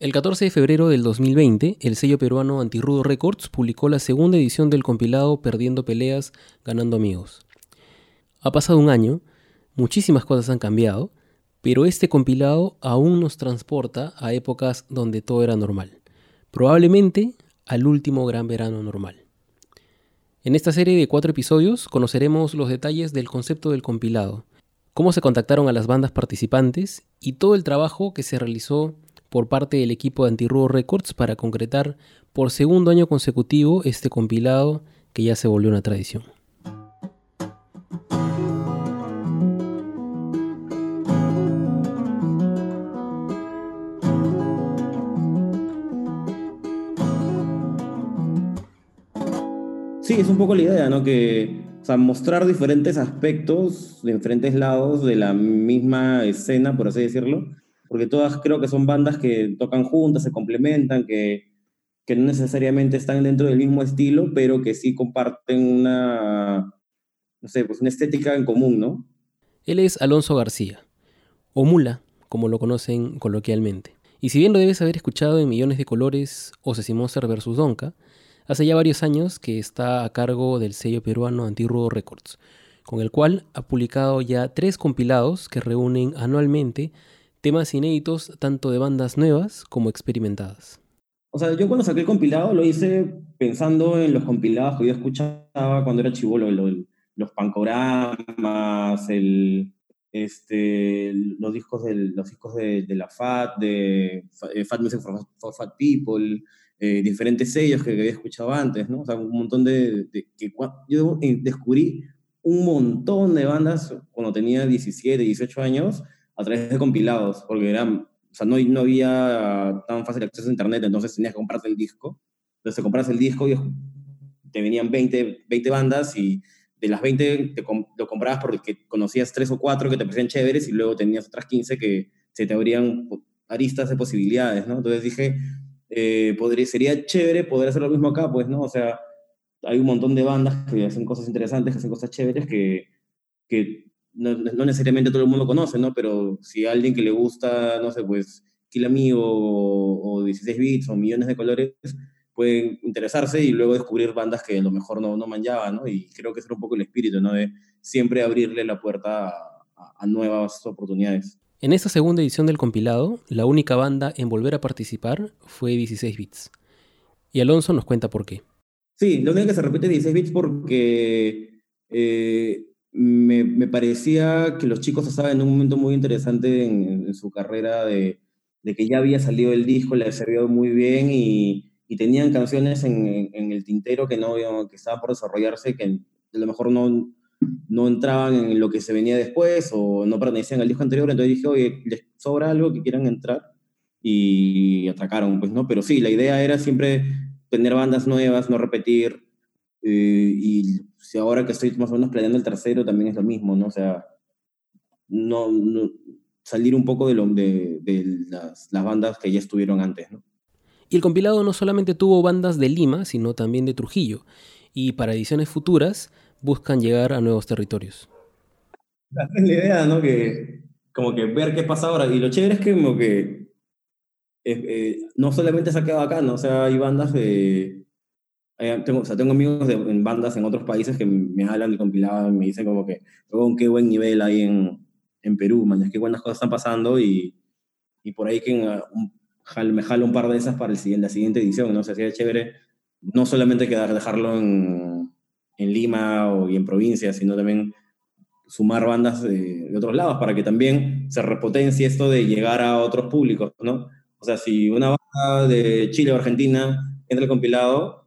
El 14 de febrero del 2020, el sello peruano Antirrudo Records publicó la segunda edición del compilado Perdiendo Peleas, Ganando Amigos. Ha pasado un año, muchísimas cosas han cambiado, pero este compilado aún nos transporta a épocas donde todo era normal, probablemente al último gran verano normal. En esta serie de cuatro episodios conoceremos los detalles del concepto del compilado, cómo se contactaron a las bandas participantes y todo el trabajo que se realizó por parte del equipo de Antirrudo Records para concretar por segundo año consecutivo este compilado que ya se volvió una tradición. Sí, es un poco la idea, ¿no? Que, mostrar diferentes aspectos de diferentes lados de la misma escena, por así decirlo, porque todas creo que son bandas que tocan juntas, se complementan, que, que no necesariamente están dentro del mismo estilo, pero que sí comparten una, no sé, pues una estética en común, ¿no? Él es Alonso García, o Mula, como lo conocen coloquialmente. Y si bien lo debes haber escuchado en Millones de Colores o Ceci Monster vs. Donka, hace ya varios años que está a cargo del sello peruano Antirrudo Records, con el cual ha publicado ya tres compilados que reúnen anualmente temas inéditos tanto de bandas nuevas como experimentadas. O sea, yo cuando saqué el compilado lo hice pensando en los compilados que yo escuchaba cuando era chivolo, los pancoramas, el, este, los discos, del, los discos de, la FAT, de eh, Fat Music for, Fat People, eh, diferentes sellos que, había escuchado antes, ¿no? O sea, un montón de, de que yo descubrí un montón de bandas cuando tenía 17, 18 años a través de compilados, porque eran, o sea, no, no había tan fácil acceso a internet, entonces tenías que comprarte el disco. Entonces te compras el disco y te venían 20, 20 bandas y de las 20 te, lo comprabas porque conocías tres o cuatro que te parecían chéveres y luego tenías otras 15 que se te abrían aristas de posibilidades, ¿no? Entonces dije, eh, podría, sería chévere poder hacer lo mismo acá, pues, ¿no? O sea, hay un montón de bandas que hacen cosas interesantes, que hacen cosas chéveres, que, que no, no, necesariamente todo el mundo conoce, ¿no? Pero si a alguien que le gusta, no sé, pues Kill Amigo o, o 16 bits o millones de colores, pueden interesarse y luego descubrir bandas que a lo mejor no, no manchaban, ¿no? Y creo que es un poco el espíritu, ¿no? De siempre abrirle la puerta a, a nuevas oportunidades. En esta segunda edición del compilado, la única banda en volver a participar fue 16 bits. Y Alonso nos cuenta por qué. Sí, lo único que se repite es 16 bits porque eh, me, me, parecía que los chicos estaban en un momento muy interesante en, su carrera de, que ya había salido el disco, le servido muy bien y, y tenían canciones en, en, el tintero que, no, que estaban por desarrollarse, que a lo mejor no, no entraban en lo que se venía después o no pertenecían al disco anterior, entonces dije, oye, les sobra algo que quieran entrar y atracaron, pues, ¿no? Pero sí, la idea era siempre tener bandas nuevas, no repetir, eh, y si ahora que estoy más o menos planeando el tercero también es lo mismo, ¿no? O sea, no, salir un poco de, lo, de, de las, las, bandas que ya estuvieron antes, ¿no? Y el compilado no solamente tuvo bandas de Lima, sino también de Trujillo. Y para ediciones futuras buscan llegar a nuevos territorios. Es la idea, ¿no? Que como que ver qué pasa ahora. Y lo chévere es que como que eh, eh, no solamente se ha quedado acá, ¿no? O sea, hay bandas de, eh, tengo, o sea, tengo amigos de, en bandas en otros países que me hablan y me dicen como que, con qué buen nivel hay en, en Perú, man, qué buenas cosas están pasando y, y por ahí que un, me jalo un par de esas para el la siguiente edición, ¿no? O sea, sería chévere no solamente quedar, dejarlo en, en Lima o y en provincias, sino también sumar bandas de, de, otros lados para que también se repotencie esto de llegar a otros públicos, ¿no? O sea, si una banda de Chile o Argentina entra al compilado,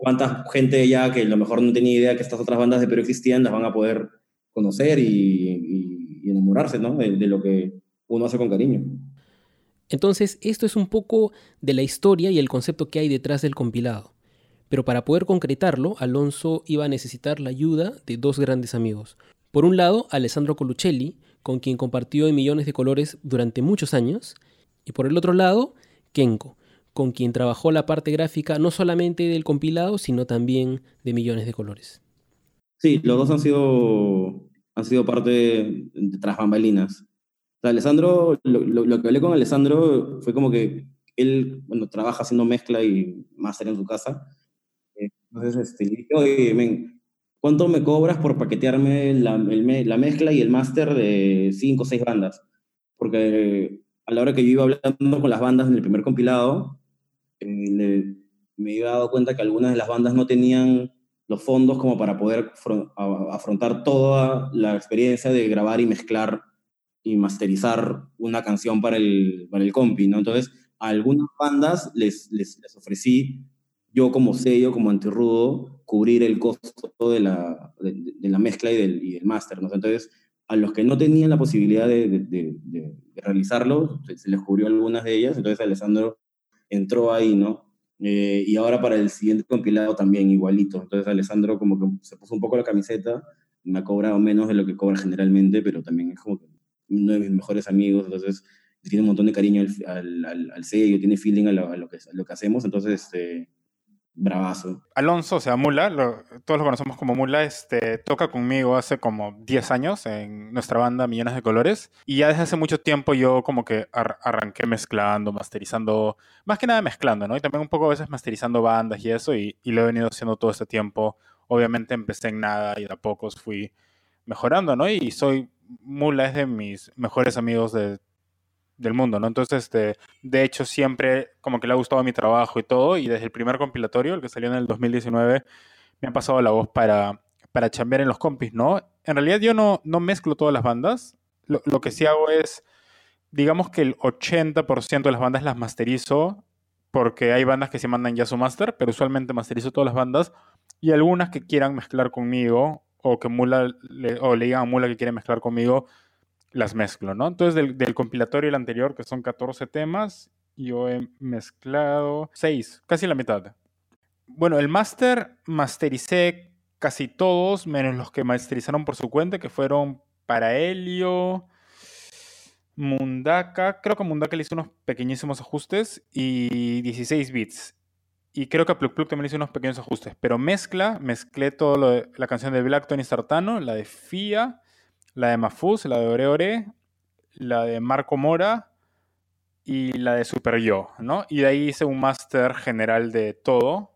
cuánta gente ya que a lo mejor no tenía idea que estas otras bandas de Perú existían las van a poder conocer y, y, enamorarse ¿no? de, lo que uno hace con cariño. Entonces, esto es un poco de la historia y el concepto que hay detrás del compilado. Pero para poder concretarlo, Alonso iba a necesitar la ayuda de dos grandes amigos. Por un lado, Alessandro Coluccelli, con quien compartió en Millones de Colores durante muchos años, y por el otro lado, Kenko, con quien trabajó la parte gráfica no solamente del compilado, sino también de Millones de Colores. Sí, los dos han sido, han sido parte de, tras bambalinas. O sea, Alessandro, lo, lo, lo, que hablé con Alessandro fue como que él, bueno, trabaja haciendo mezcla y máster en su casa. Entonces, este, dije, men, ¿cuánto me cobras por paquetearme la, la mezcla y el máster de cinco o seis bandas? Porque a la hora que yo iba hablando con las bandas en el primer compilado, eh, me iba dado cuenta que algunas de las bandas no tenían los fondos como para poder afrontar toda la experiencia de grabar y mezclar y masterizar una canción para el, para el compi, ¿no? Entonces, a algunas bandas les, les, les ofrecí, yo como sello, como antirrudo, cubrir el costo de la, de, la mezcla y del, y del máster, ¿no? Entonces, a los que no tenían la posibilidad de, de realizarlo, se, les cubrió algunas de ellas, entonces Alessandro entró ahí, ¿no? Eh, y ahora para el siguiente compilado también igualito. Entonces Alessandro como que se puso un poco la camiseta, me ha cobrado menos de lo que cobra generalmente, pero también es como que uno de mis mejores amigos, entonces tiene un montón de cariño al, al, al sello, tiene feeling a lo, que, a lo que hacemos, entonces este, bravazo. Alonso, o sea, Mula, todos lo conocemos como Mula, este, toca conmigo hace como 10 años en nuestra banda Millones de Colores. Y ya desde hace mucho tiempo yo como que arranqué mezclando, masterizando, más que nada mezclando, ¿no? Y también un poco a veces masterizando bandas y eso, y, y lo he venido haciendo todo este tiempo. Obviamente empecé en nada y de a pocos fui mejorando, ¿no? Y soy, Mula es de mis mejores amigos de del mundo, ¿no? Entonces, este, de hecho, siempre como que le ha gustado mi trabajo y todo, y desde el primer compilatorio, el que salió en el 2019, me ha pasado la voz para, para chambear en los compis, ¿no? En realidad yo no, no mezclo todas las bandas, lo, lo que sí hago es, digamos que el 80% de las bandas las masterizo, porque hay bandas que se mandan ya su master, pero usualmente masterizo todas las bandas, y algunas que quieran mezclar conmigo, o que Mula, o le digan a Mula que quiere mezclar conmigo, las mezclo, ¿no? Entonces, del, del compilatorio el anterior, que son 14 temas, yo he mezclado 6, casi la mitad. Bueno, el máster mastericé casi todos, menos los que masterizaron por su cuenta, que fueron para Helio, Mundaka, creo que Mundaka le hizo unos pequeñísimos ajustes y 16 bits. Y creo que a Pluk Pluk también le hizo unos pequeños ajustes. Pero mezcla, mezclé todo la canción de Black Tony Sartano, la de FIA, la de Mafuz, la de Ore Ore, la de Marco Mora y la de Super Yo, ¿no? Y de ahí hice un máster general de todo.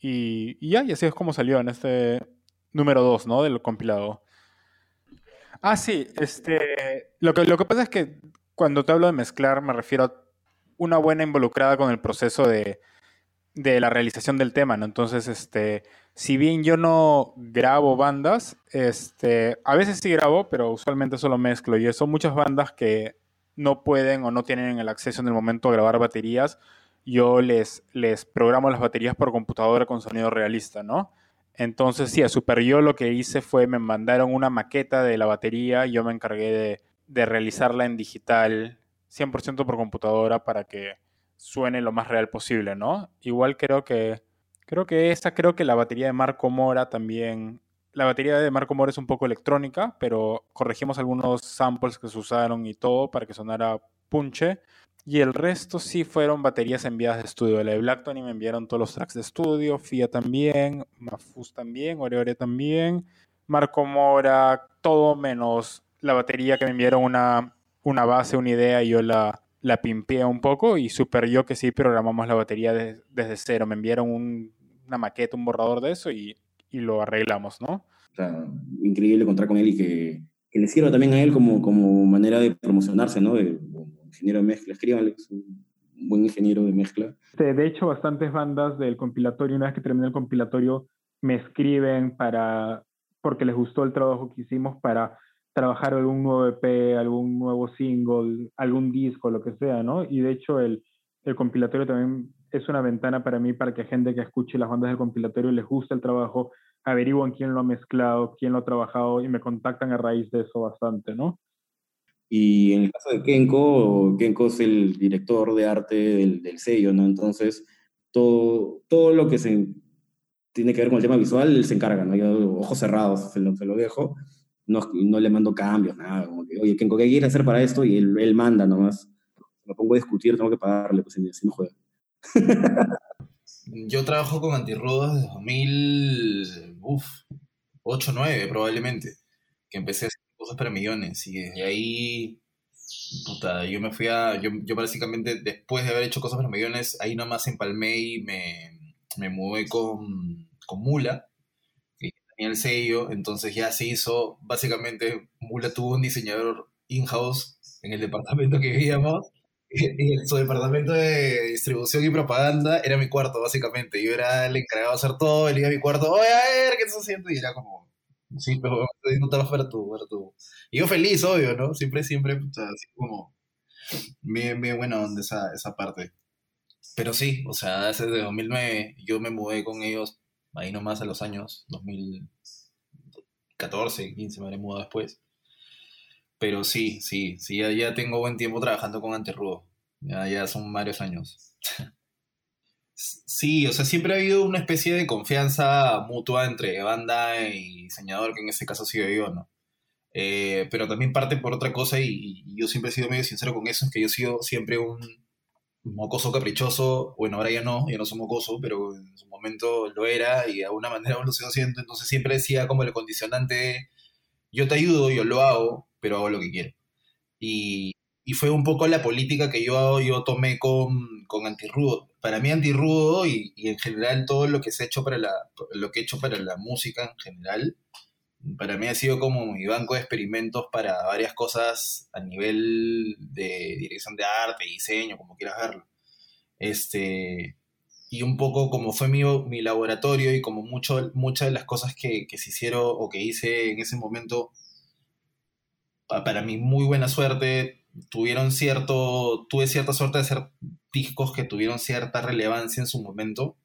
Y, ya, y así es como salió en este número 2, ¿no? Del compilado. Ah, sí, este, lo que, lo que pasa es que cuando te hablo de mezclar me refiero a una buena involucrada con el proceso de, de la realización del tema, ¿no? Entonces, este, si bien yo no grabo bandas, este, a veces sí grabo, pero usualmente solo mezclo. Y son muchas bandas que no pueden o no tienen el acceso en el momento a grabar baterías. Yo les, les programo las baterías por computadora con sonido realista, ¿no? Entonces, sí, a Super Yo lo que hice fue me mandaron una maqueta de la batería yo me encargué de, de realizarla en digital, 100% por computadora, para que suene lo más real posible, ¿no? Igual creo que creo que esa, creo que la batería de Marco Mora también la batería de Marco Mora es un poco electrónica, pero corregimos algunos samples que se usaron y todo para que sonara punche. Y el resto sí fueron baterías enviadas de estudio. La de Blacktony me enviaron todos los tracks de estudio, FIA también, Mafus también, Oreore también, Marco Mora, todo menos la batería que me enviaron una, una base, una idea y yo la, la pimpea un poco y super yo que sí programamos la batería desde cero. Me enviaron una maqueta, un borrador de eso y, y, lo arreglamos, ¿no? O sea, increíble contar con él y que, que, le sirva también a él como, como manera de promocionarse, ¿no? De, ingeniero de mezcla. Escríbanle, es un buen ingeniero de mezcla. De hecho, bastantes bandas del compilatorio, una vez que termina el compilatorio, me escriben para porque les gustó el trabajo que hicimos para trabajar algún nuevo EP, algún nuevo single, algún disco, lo que sea, ¿no? Y de hecho el, el compilatorio también es una ventana para mí para que gente que escuche las bandas del compilatorio les guste el trabajo, averiguan quién lo ha mezclado, quién lo ha trabajado y me contactan a raíz de eso bastante, ¿no? Y en el caso de Kenko, Kenko es el director de arte del, del sello, ¿no? Entonces, todo, todo lo que se tiene que ver con el tema visual, él se encarga, ¿no? Yo, ojos cerrados, se lo, se lo dejo no, no le mando cambios, nada, como que, oye, ¿qué, ¿qué quiere hacer para esto? Y él, él manda nomás. Me pongo a discutir, tengo que pagarle, pues si no juega. Yo trabajo con Antirrodas desde 2008, 9 probablemente, que empecé a hacer cosas para millones y, ahí puta, yo me fui a, yo, yo básicamente después de haber hecho cosas para millones, ahí nomás empalmé y me, me mudé con, con Mula, que tenía el sello, entonces ya se hizo, básicamente Mula tuvo un diseñador in-house en el departamento que vivíamos, y su departamento de distribución y propaganda era mi cuarto, básicamente. Yo era el encargado de hacer todo, él iba a mi cuarto, oye, a ver, ¿qué estás haciendo? Y era como, sí, pero no te vas a ver tú, ver tú. Y yo feliz, obvio, ¿no? Siempre, siempre, así como, bien, bien buena onda esa, esa parte. Pero sí, o sea, desde 2009 yo me mudé con ellos, ahí nomás a los años, 2014, 15 me habré mudado después. Pero sí, sí, sí, ya, ya tengo buen tiempo trabajando con Anterrudo. Ya, ya son varios años. Sí, o sea, siempre ha habido una especie de confianza mutua entre banda y diseñador, que en este caso ha sido yo, ¿no? Eh, pero también parte por otra cosa y, yo siempre he sido medio sincero con eso, es que yo he sido siempre un mocoso caprichoso, bueno, ahora ya no, ya no soy mocoso, pero en su momento lo era y de alguna manera sigo siendo, entonces siempre decía como el condicionante, yo te ayudo, yo lo hago, pero hago lo que quiero. Y, y fue un poco la política que yo, yo tomé con, con Antirrudo. Para mí Antirrudo y, y en general todo lo que se ha hecho para la, lo que he hecho para la música en general, para mí ha sido como mi banco de experimentos para varias cosas a nivel de dirección de arte, diseño, como quieras verlo. Este, y un poco como fue mi, mi laboratorio y como mucho, muchas de las cosas que, que se hicieron o que hice en ese momento, para mi muy buena suerte, tuvieron cierto, tuve cierta suerte de hacer discos que tuvieron cierta relevancia en su momento.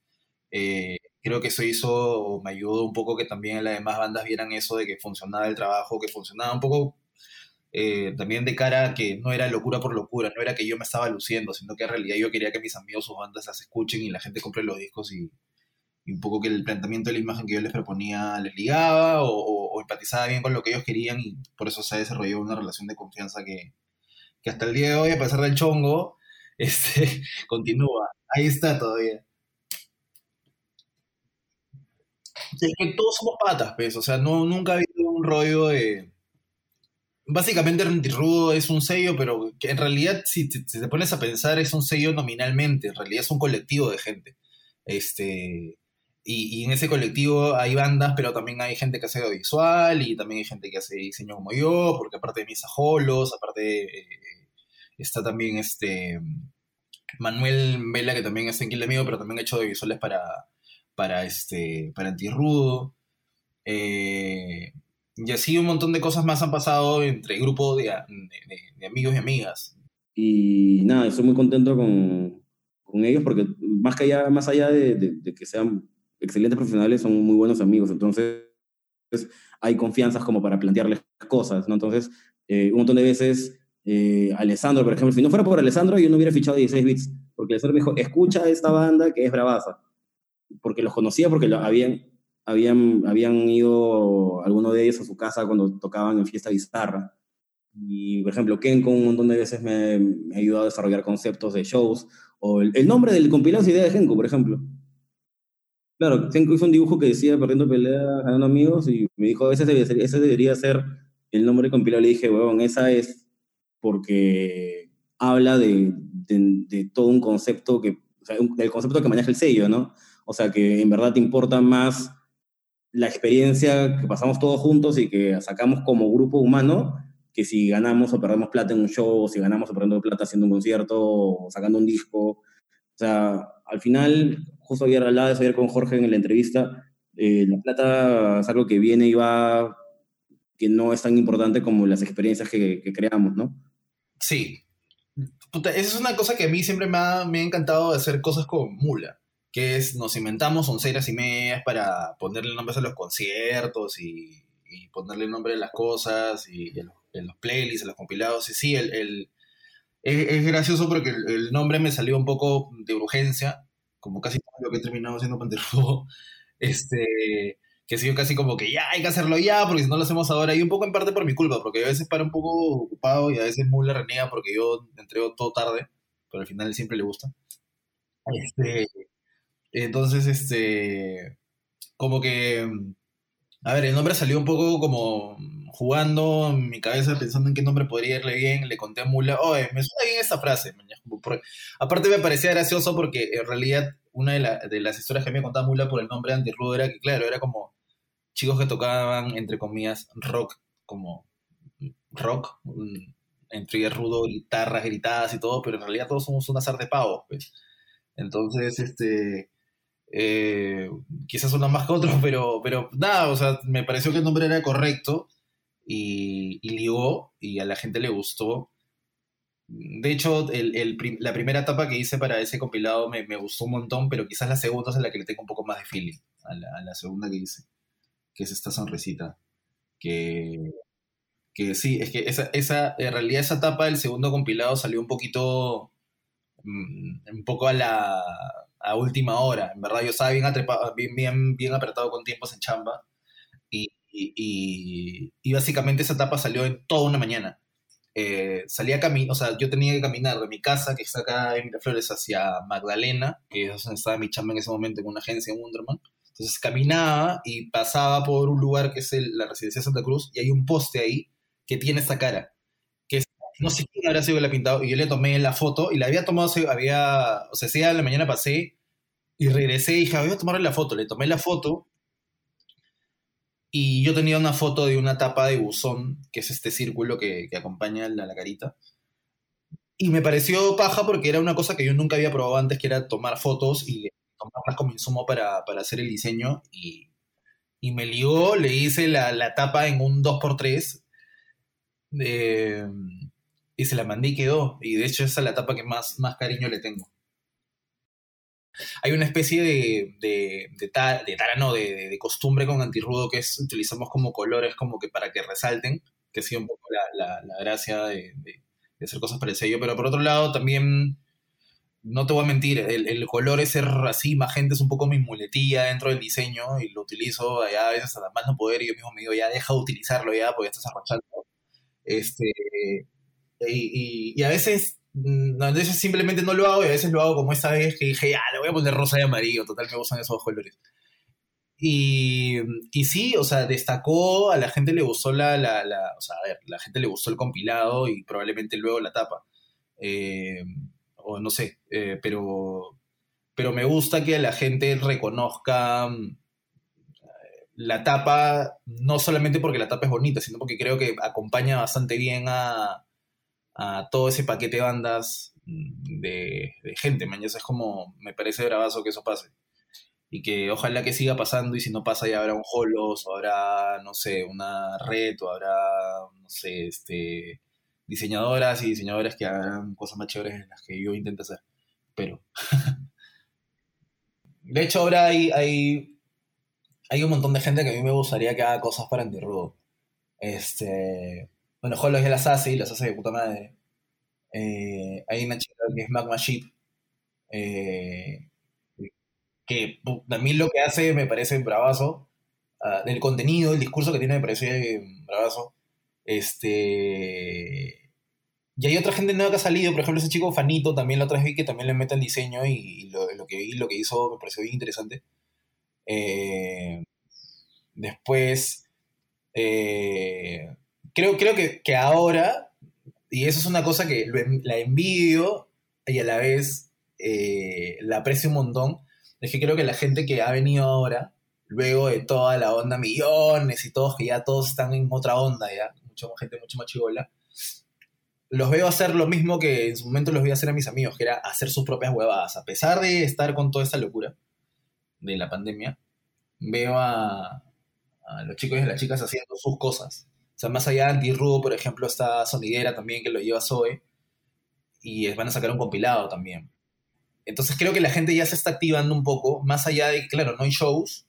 Eh, creo que eso hizo, me ayudó un poco que también las demás bandas vieran eso de que funcionaba el trabajo, que funcionaba un poco eh, también de cara a que no era locura por locura, no era que yo me estaba luciendo, sino que en realidad yo quería que mis amigos, sus bandas las escuchen y la gente compre los discos y, un poco que el planteamiento de la imagen que yo les proponía les ligaba o empatizaba bien con lo que ellos querían y por eso se ha desarrollado una relación de confianza que, que hasta el día de hoy, a pesar del chongo, este, continúa. Ahí está todavía. Es que todos somos patas, pues, o sea, no, nunca ha habido un rollo de... Básicamente Rentirrudo es un sello, pero que en realidad si te, si te pones a pensar es un sello nominalmente, en realidad es un colectivo de gente. Este, y, en ese colectivo hay bandas, pero también hay gente que hace audiovisual y también hay gente que hace diseño como yo, porque aparte de Misa Holos, aparte eh, está también este Manuel Vela, que también está en Kill Amigo, pero también ha hecho audiovisuales para, para, este, para Antirrudo. Eh, y así un montón de cosas más han pasado entre grupos de, de- amigos y amigas. Y nada, estoy muy contento con, con ellos porque más, que allá, más allá de que sean excelentes profesionales, son muy buenos amigos. Entonces, hay confianzas como para plantearles cosas, ¿no? Entonces, eh, un montón de veces, eh, Alessandro, por ejemplo, si no fuera por Alessandro, yo no hubiera fichado 16 bits, porque Alessandro me dijo, escucha esta banda que es bravaza, porque los conocía, porque lo, habían, habían, habían ido algunos de ellos a su casa cuando tocaban en Fiesta Bizarra. Y, por ejemplo, Ken con un montón de veces me, me ha ayudado a desarrollar conceptos de shows, o el, el nombre del compilado es idea de Genko, por ejemplo. Claro, Genko hizo un dibujo que decía perdiendo peleas, ganando amigos, y me dijo, ese debería ser, ese debería ser el nombre compilado. Le dije, huevón, esa es porque habla de, de, de todo un concepto que, o sea, un- del concepto que maneja el sello, ¿no? O sea, que en verdad te importa más la experiencia que pasamos todos juntos y que sacamos como grupo humano que si ganamos o perdemos plata en un show, o si ganamos o perdemos plata haciendo un concierto, o sacando un disco. O sea, al final, justo ayer hablaba de eso ayer con Jorge en la entrevista, eh, la plata es algo que viene y va, que no es tan importante como las experiencias que, creamos, ¿no? Sí. Esa es una cosa que a mí siempre me ha, me ha encantado hacer cosas con Mula, que es nos inventamos onceras y medias para ponerle nombres a los conciertos y, y ponerle nombre a las cosas y en los, playlists, en los compilados. Y sí, el, el- es, gracioso porque el nombre me salió un poco de urgencia, como casi todo lo que he terminado haciendo Panterfo. Este, que ha sido casi como que ya hay que hacerlo ya, porque si no lo hacemos ahora, y un poco en parte por mi culpa, porque a veces para un poco ocupado y a veces muy la renega porque yo entrego todo tarde, pero al final siempre le gusta. Este, entonces, este, como que A ver, el nombre salió un poco como jugando en mi cabeza, pensando en qué nombre podría irle bien. Le conté a Mula, oye, me suena bien esta frase. Aparte me parecía gracioso porque en realidad una de, las historias que me contaba Mula por el nombre de Antirrudo era que, claro, era como chicos que tocaban, entre comillas, rock, como rock, entre rudo, guitarras gritadas y todo, pero en realidad todos somos un azar de pavos, pues. Entonces, este, eh, quizás uno más que otro, pero, pero nada, o sea, me pareció que el nombre era correcto y, ligó y a la gente le gustó. De hecho, la primera etapa que hice para ese compilado me, gustó un montón, pero quizás la segunda es la que le tengo un poco más de feeling, a la, segunda que hice, que es esta sonrisita. Que, que sí, es que esa, esa, en realidad esa etapa del segundo compilado salió un poquito, mm, un poco a la a última hora. En verdad, yo estaba bien, bien, bien, bien apretado con tiempos en chamba y, y, y, básicamente esa etapa salió en toda una mañana. Eh, salía a o sea, yo tenía que caminar de mi casa, que está acá en Miraflores, hacia Magdalena, que es donde estaba mi chamba en ese momento en una agencia en Wonderman. Entonces caminaba y pasaba por un lugar que es la residencia de Santa Cruz y hay un poste ahí que tiene esta cara, no sé quién habrá sido la pintado, y yo le tomé la foto y la había tomado, había, o sea, día de la mañana pasé y regresé y dije, voy a tomarle la foto, le tomé la foto y yo tenía una foto de una tapa de buzón, que es este círculo que, acompaña a la, carita. Y me pareció paja porque era una cosa que yo nunca había probado antes, que era tomar fotos y tomarlas como insumo para, para hacer el diseño. Y, y, me ligó, le hice la, la tapa en un 2x3 eh, y se la mandé y quedó. Y de hecho esa es la tapa que más, más cariño le tengo hay una especie de, de, de, de, de, costumbre con antirrudo que es utilizamos como colores como que para que resalten, que ha sido un poco la, la, gracia de, hacer cosas para el sello, pero por otro lado también, no te voy a mentir, el, el color ese así, magenta, es un poco mi muletilla dentro del diseño y lo utilizo allá a veces a más no poder y yo mismo me digo, ya deja de utilizarlo ya, porque ya estás arrachando. Este, y, y a veces Mm, a veces simplemente no lo hago y a veces lo hago como esta vez que dije, ya, le voy a poner rosa y amarillo, total me gustan esos colores. Y, y sí, o sea, destacó, a la gente le gustó la, la, la, o sea, a ver, la gente le gustó el compilado y probablemente luego la tapa. Eh, o no sé, eh, pero, pero me gusta que la gente reconozca mm, la tapa, no solamente porque la tapa es bonita, sino porque creo que acompaña bastante bien a, a todo ese paquete de bandas mm, de, gente, man. es como, me parece bravazo que eso pase. Y que ojalá que siga pasando y si no pasa ya habrá un Holos o habrá, no sé, una red o habrá, no sé, este, diseñadoras y diseñadores que hagan cosas más chéveres en las que yo intento hacer. Pero... de hecho ahora hay, hay, hay un montón de gente que a mí me gustaría que haga cosas para Antirrudo. Este, bueno, Holos ya las hace y las hace de puta madre. Eh, hay una chica que es Magma Ship, eh, que a mí lo que hace me parece bravazo. Uh, el contenido, el discurso que tiene me parece bravazo. Este. Y hay otra gente nueva que ha salido, por ejemplo, ese chico Fanito, también la otra vez vi que también le mete el diseño y, lo, que vi, lo que hizo me pareció bien interesante. Eh, después, eh, creo, creo que, que, ahora, y eso es una cosa que la envidio y a la vez eh, la aprecio un montón, es que creo que la gente que ha venido ahora, luego de toda la onda millones y todos, que ya todos están en otra onda, ya, mucha gente mucho más chivola, los veo hacer lo mismo que en su momento los vi hacer a mis amigos, que era hacer sus propias huevadas. A pesar de estar con toda esta locura de la pandemia, veo a, a los chicos y las chicas haciendo sus cosas sea, más allá de Anti-Rudo, por ejemplo, está Sonidera también, que lo lleva Zoe, y van a sacar un compilado también. Entonces creo que la gente ya se está activando un poco, más allá de, claro, no hay shows,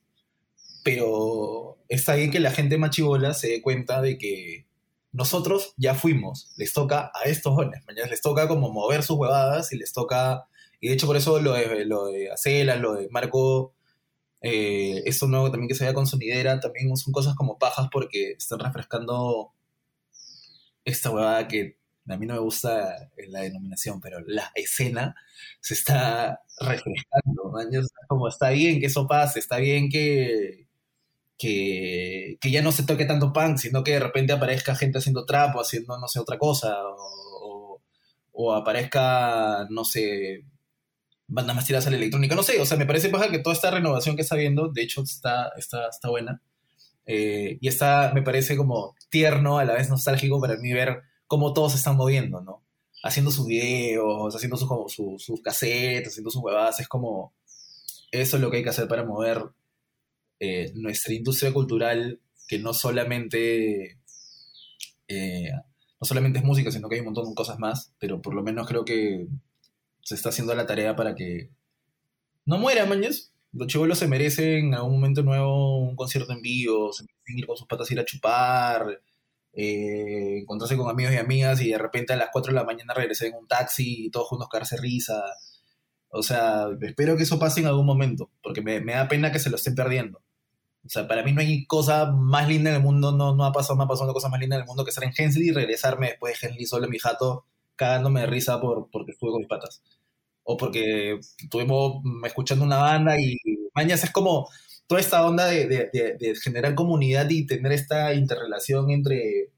pero está bien que la gente machibola se dé cuenta de que nosotros ya fuimos, les toca a estos jóvenes, les toca como mover sus huevadas y les toca, y de hecho por eso lo de, lo de Acela, lo de Marco eh, esto nuevo también que se vea con sonidera, también son cosas como pajas porque están refrescando esta huevada que a mí no me gusta la denominación, pero la escena se está refrescando. Como está bien que eso pase, está bien que, que, que ya no se toque tanto punk, sino que de repente aparezca gente haciendo trap o haciendo, no sé, otra cosa, o, o aparezca, no sé, bandas más tiradas a la electrónica, no sé, o sea, me parece paja que toda esta renovación que está viendo, de hecho, está, está, está buena. Eh, y está, me parece como tierno, a la vez nostálgico para mí ver cómo todos se están moviendo, ¿no? Haciendo sus videos, haciendo sus, como, sus, cassettes, haciendo sus huevadas, es como, eso es lo que hay que hacer para mover eh, nuestra industria cultural, que no solamente, eh, no solamente es música, sino que hay un montón de cosas más, pero por lo menos creo que se está haciendo la tarea para que no muera, mañas. Los chivolos se merecen en algún momento nuevo un concierto en vivo, se merecen ir con sus patas a ir a chupar, eh, encontrarse con amigos y amigas y de repente a las 4 de la mañana regresar en un taxi y todos juntos cagarse risa. O sea, espero que eso pase en algún momento, porque me, da pena que se lo estén perdiendo. O sea, para mí no hay cosa más linda en el mundo, no, no ha pasado, me ha pasado una cosa más linda en el mundo que estar en Hensley y regresarme después de Hensley solo en mi jato, cagándome de risa por, porque estuve con mis patas o porque estuvimos escuchando una banda y mañas es como toda esta onda de, de, de, generar comunidad y tener esta interrelación entre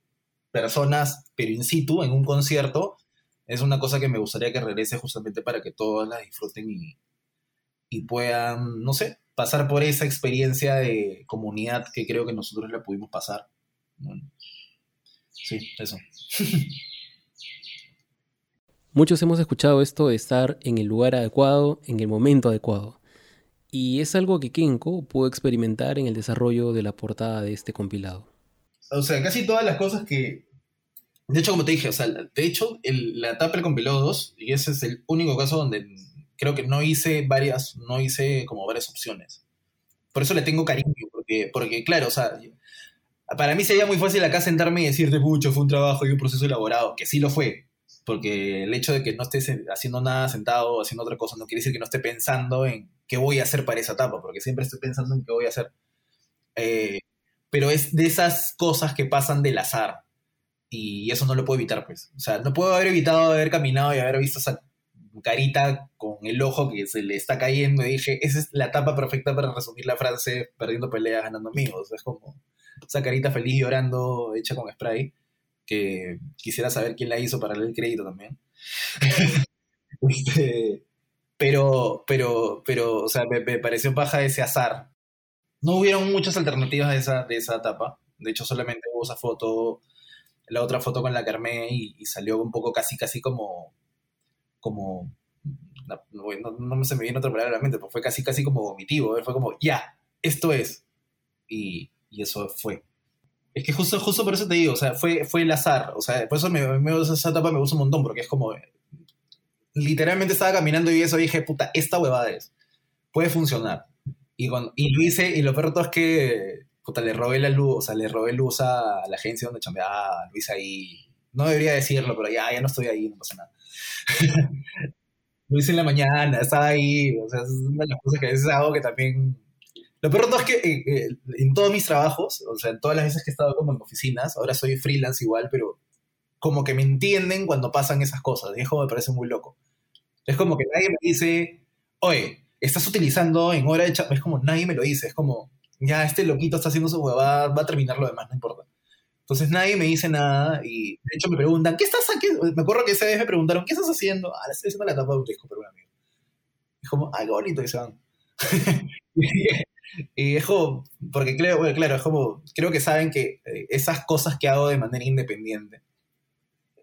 personas, pero in situ, en un concierto, es una cosa que me gustaría que regrese justamente para que todas la disfruten y, y puedan, no sé, pasar por esa experiencia de comunidad que creo que nosotros la pudimos pasar. Sí, eso. Muchos hemos escuchado esto de estar en el lugar adecuado, en el momento adecuado. Y es algo que Kenko pudo experimentar en el desarrollo de la portada de este compilado. O sea, casi todas las cosas que... De hecho, como te dije, o sea, de hecho, la etapa del compilado 2, y ese es el único caso donde creo que no hice varias, no hice como varias opciones. Por eso le tengo cariño, porque, porque claro, o sea, para mí sería muy fácil acá sentarme y decirte, mucho, fue un trabajo y un proceso elaborado, que sí lo fue, porque el hecho de que no estés haciendo nada sentado haciendo otra cosa no quiere decir que no esté pensando en qué voy a hacer para esa etapa, porque siempre estoy pensando en qué voy a hacer. Eh, pero es de esas cosas que pasan del azar y eso no lo puedo evitar, pues. O sea, no puedo haber evitado haber caminado y haber visto esa carita con el ojo que se le está cayendo y dije, esa es la etapa perfecta para resumir la frase perdiendo peleas, ganando amigos. Es como esa carita feliz llorando hecha con spray que quisiera saber quién la hizo para darle el crédito también. Este, pero, pero, pero, o sea, me, pareció paja ese azar. No hubieron muchas alternativas de esa, de esa etapa. De hecho, solamente hubo esa foto, la otra foto con la que armé y, salió un poco casi, casi como, como, no, no, se me viene otra palabra a la mente, pero fue casi, casi como vomitivo. Fue como, ya, esto es. Y, y eso fue. Es que justo, justo por eso te digo, o sea, fue, fue el azar. O sea, por eso me, me, esa etapa me gusta un montón, porque es como. Literalmente estaba caminando y eso dije, puta, esta huevada es. Puede funcionar. Y, cuando, y lo hice, y lo peor todo es que. Puta, le robé la luz, o sea, le robé luz a la agencia donde chambeaba, hice ahí. No debería decirlo, pero ya, ya no estoy ahí, no pasa nada. lo hice en la mañana, estaba ahí. O sea, es una de las cosas que a veces hago que también lo peor todo es que eh, eh, en todos mis trabajos, o sea, en todas las veces que he estado como en oficinas, ahora soy freelance igual, pero como que me entienden cuando pasan esas cosas. Y eso me parece muy loco. Es como que nadie me dice, oye, estás utilizando en hora de chat. Es como nadie me lo dice. Es como, ya, este loquito está haciendo su huevada, va a terminar lo demás, no importa. Entonces nadie me dice nada y de hecho me preguntan, ¿qué estás haciendo? Me acuerdo que esa vez me preguntaron, ¿qué estás haciendo? Ah, estoy haciendo la tapa de un disco, pero un amigo. Es como, ay, qué bonito, y se van. Y es como, porque claro, claro, es como, creo que saben que eh, esas cosas que hago de manera independiente,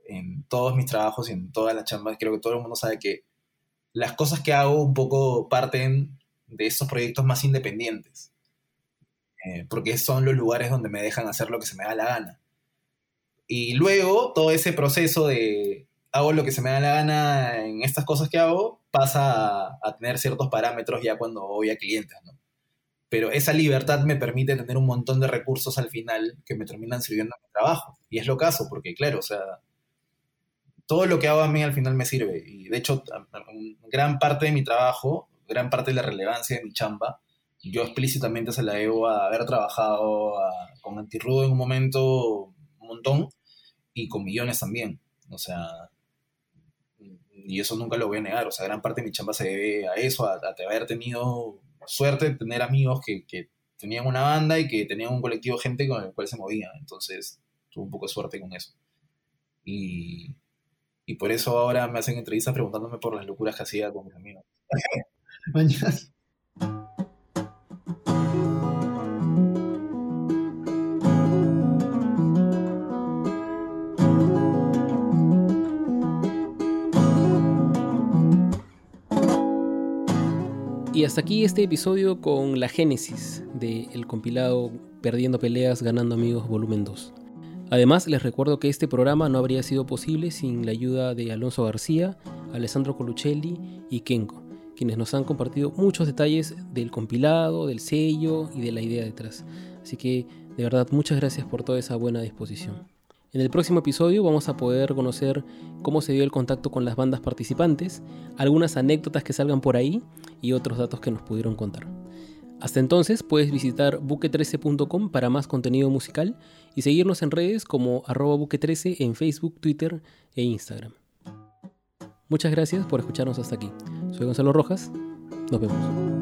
en todos mis trabajos y en todas las chambas, creo que todo el mundo sabe que las cosas que hago un poco parten de esos proyectos más independientes. Eh, porque son los lugares donde me dejan hacer lo que se me da la gana. Y luego todo ese proceso de hago lo que se me da la gana en estas cosas que hago pasa a, a tener ciertos parámetros ya cuando voy a clientes, ¿no? Pero esa libertad me permite tener un montón de recursos al final que me terminan sirviendo a mi trabajo. Y es lo caso, porque claro, o sea, todo lo que hago a mí al final me sirve. Y de hecho, gran parte de mi trabajo, gran parte de la relevancia de mi chamba, yo explícitamente se la debo a haber trabajado con Antirrudo en un momento un montón y con millones también. O sea, y eso nunca lo voy a negar. O sea, gran parte de mi chamba se debe a eso, a, a haber tenido suerte de tener amigos que, que tenían una banda y que tenían un colectivo de gente con el cual se movían. Entonces, tuve un poco de suerte con eso. Y, y por eso ahora me hacen entrevistas preguntándome por las locuras que hacía con mis amigos. Mañana. Y hasta aquí este episodio con la génesis del compilado Perdiendo Peleas, Ganando Amigos, volumen 2. Además, les recuerdo que este programa no habría sido posible sin la ayuda de Alonso García, Alessandro Coluccelli y Kenko, quienes nos han compartido muchos detalles del compilado, del sello y de la idea detrás. Así que, de verdad, muchas gracias por toda esa buena disposición. En el próximo episodio vamos a poder conocer cómo se dio el contacto con las bandas participantes, algunas anécdotas que salgan por ahí y otros datos que nos pudieron contar. Hasta entonces puedes visitar buque13.com para más contenido musical y seguirnos en redes como arroba buque13 en Facebook, Twitter e Instagram. Muchas gracias por escucharnos hasta aquí. Soy Gonzalo Rojas. Nos vemos.